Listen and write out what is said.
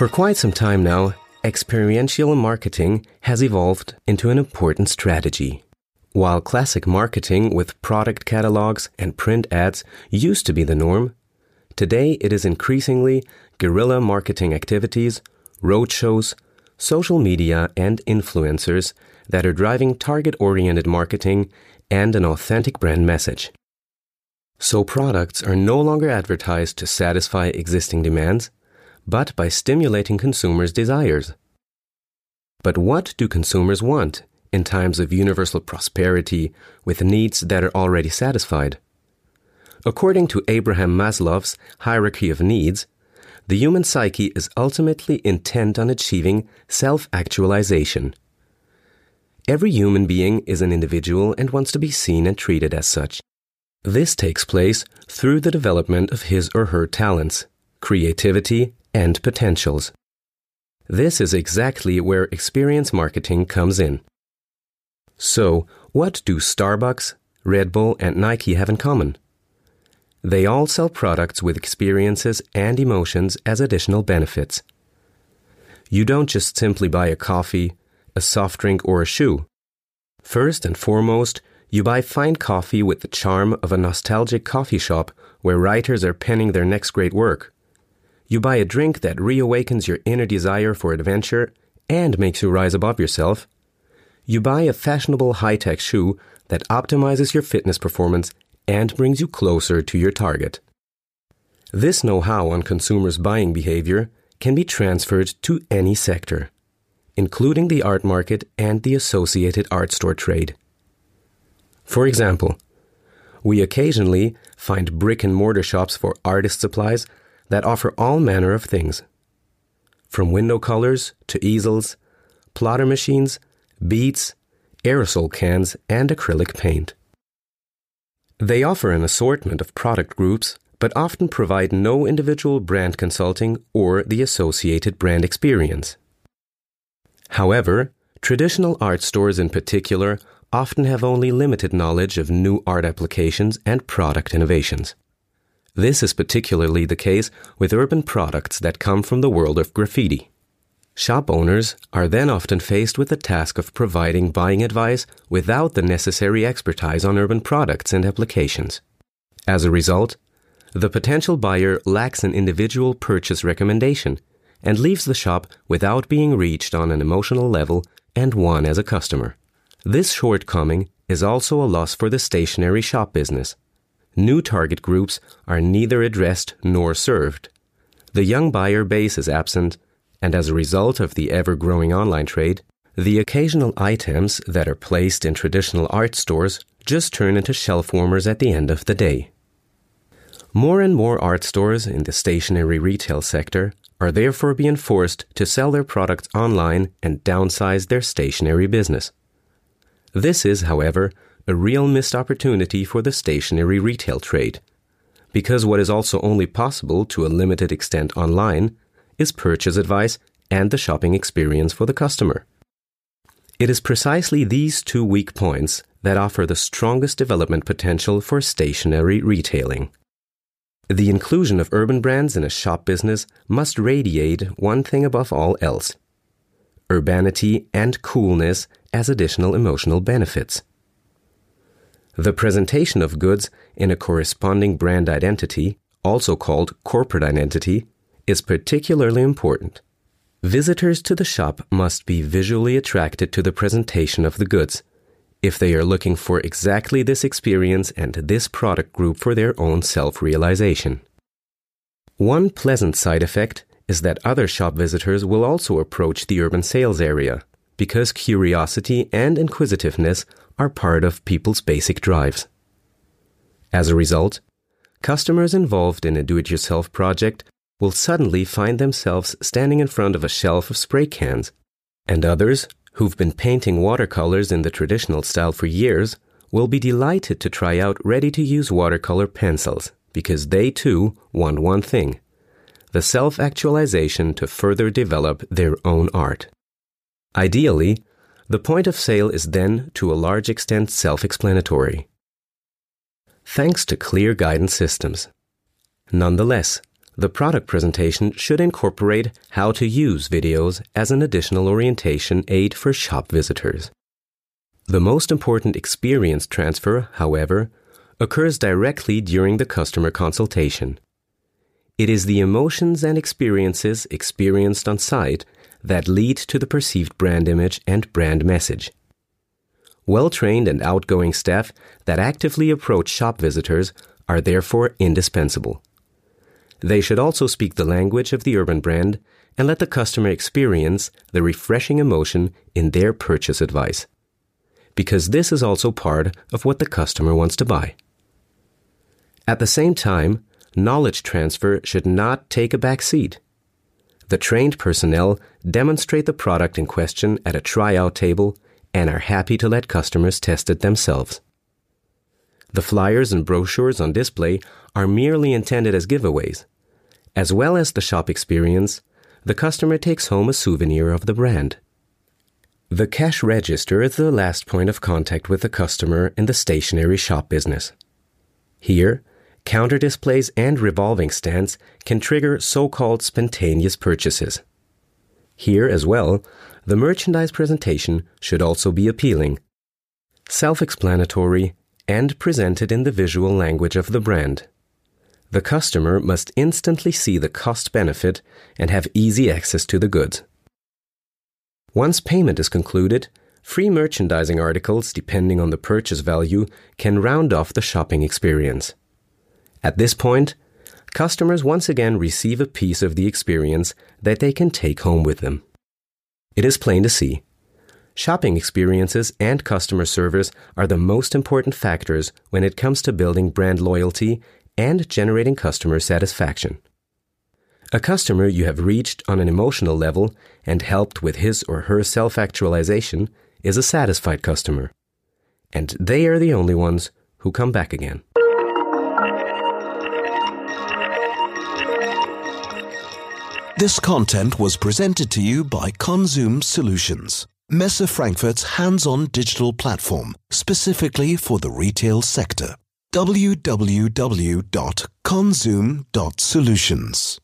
For quite some time now, experiential marketing has evolved into an important strategy. While classic marketing with product catalogs and print ads used to be the norm, today it is increasingly guerrilla marketing activities, roadshows, social media, and influencers that are driving target oriented marketing and an authentic brand message. So products are no longer advertised to satisfy existing demands, but by stimulating consumers' desires. But what do consumers want in times of universal prosperity with needs that are already satisfied? According to Abraham Maslow's hierarchy of needs, the human psyche is ultimately intent on achieving self actualization. Every human being is an individual and wants to be seen and treated as such. This takes place through the development of his or her talents, creativity, and potentials. This is exactly where experience marketing comes in. So, what do Starbucks, Red Bull, and Nike have in common? They all sell products with experiences and emotions as additional benefits. You don't just simply buy a coffee, a soft drink, or a shoe. First and foremost, you buy fine coffee with the charm of a nostalgic coffee shop where writers are penning their next great work. You buy a drink that reawakens your inner desire for adventure and makes you rise above yourself. You buy a fashionable high tech shoe that optimizes your fitness performance and brings you closer to your target. This know how on consumers' buying behavior can be transferred to any sector, including the art market and the associated art store trade. For example, we occasionally find brick and mortar shops for artist supplies that offer all manner of things from window colors to easels, plotter machines, beads, aerosol cans, and acrylic paint. They offer an assortment of product groups, but often provide no individual brand consulting or the associated brand experience. However, traditional art stores in particular often have only limited knowledge of new art applications and product innovations. This is particularly the case with urban products that come from the world of graffiti. Shop owners are then often faced with the task of providing buying advice without the necessary expertise on urban products and applications. As a result, the potential buyer lacks an individual purchase recommendation and leaves the shop without being reached on an emotional level and won as a customer. This shortcoming is also a loss for the stationary shop business new target groups are neither addressed nor served. The young buyer base is absent, and as a result of the ever growing online trade, the occasional items that are placed in traditional art stores just turn into shelf warmers at the end of the day. More and more art stores in the stationary retail sector are therefore being forced to sell their products online and downsize their stationary business. This is, however, a real missed opportunity for the stationary retail trade. Because what is also only possible to a limited extent online is purchase advice and the shopping experience for the customer. It is precisely these two weak points that offer the strongest development potential for stationary retailing. The inclusion of urban brands in a shop business must radiate one thing above all else urbanity and coolness as additional emotional benefits. The presentation of goods in a corresponding brand identity, also called corporate identity, is particularly important. Visitors to the shop must be visually attracted to the presentation of the goods if they are looking for exactly this experience and this product group for their own self realization. One pleasant side effect is that other shop visitors will also approach the urban sales area because curiosity and inquisitiveness are part of people's basic drives. As a result, customers involved in a do it yourself project will suddenly find themselves standing in front of a shelf of spray cans, and others, who've been painting watercolors in the traditional style for years, will be delighted to try out ready to use watercolor pencils because they too want one thing the self actualization to further develop their own art. Ideally, the point of sale is then to a large extent self explanatory. thanks to clear guidance systems. Nonetheless, the product presentation should incorporate how to use videos as an additional orientation aid for shop visitors. The most important experience transfer, however, occurs directly during the customer consultation. It is the emotions and experiences experienced on site that lead to the perceived brand image and brand message. Well trained and outgoing staff that actively approach shop visitors are therefore indispensable. They should also speak the language of the urban brand and let the customer experience the refreshing emotion in their purchase advice. Because this is also part of what the customer wants to buy. At the same time, knowledge transfer should not take a back seat. The trained personnel demonstrate the product in question at a tryout table and are happy to let customers test it themselves. The flyers and brochures on display are merely intended as giveaways. As well as the shop experience, the customer takes home a souvenir of the brand. The cash register is the last point of contact with the customer in the stationery shop business. Here, counter displays and revolving stands can trigger so called spontaneous purchases. Here as well, the merchandise presentation should also be appealing, self explanatory, and presented in the visual language of the brand. The customer must instantly see the cost benefit and have easy access to the goods. Once payment is concluded, free merchandising articles, depending on the purchase value, can round off the shopping experience. At this point, customers once again receive a piece of the experience that they can take home with them. It is plain to see. Shopping experiences and customer service are the most important factors when it comes to building brand loyalty and generating customer satisfaction. A customer you have reached on an emotional level and helped with his or her self actualization is a satisfied customer. And they are the only ones who come back again. This content was presented to you by Conzoom Solutions, Messe Frankfurt's hands-on digital platform specifically for the retail sector. www.conzoom.solutions